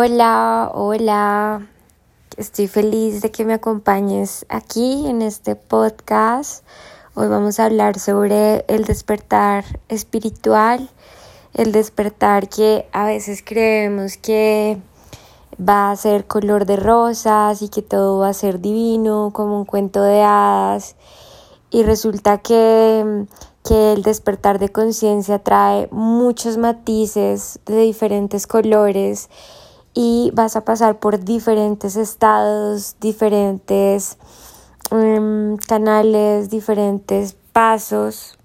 Hola, hola. Estoy feliz de que me acompañes aquí en este podcast. Hoy vamos a hablar sobre el despertar espiritual, el despertar que a veces creemos que va a ser color de rosas y que todo va a ser divino, como un cuento de hadas. Y resulta que, que el despertar de conciencia trae muchos matices de diferentes colores y vas a pasar por diferentes estados, diferentes em, canales, diferentes pasos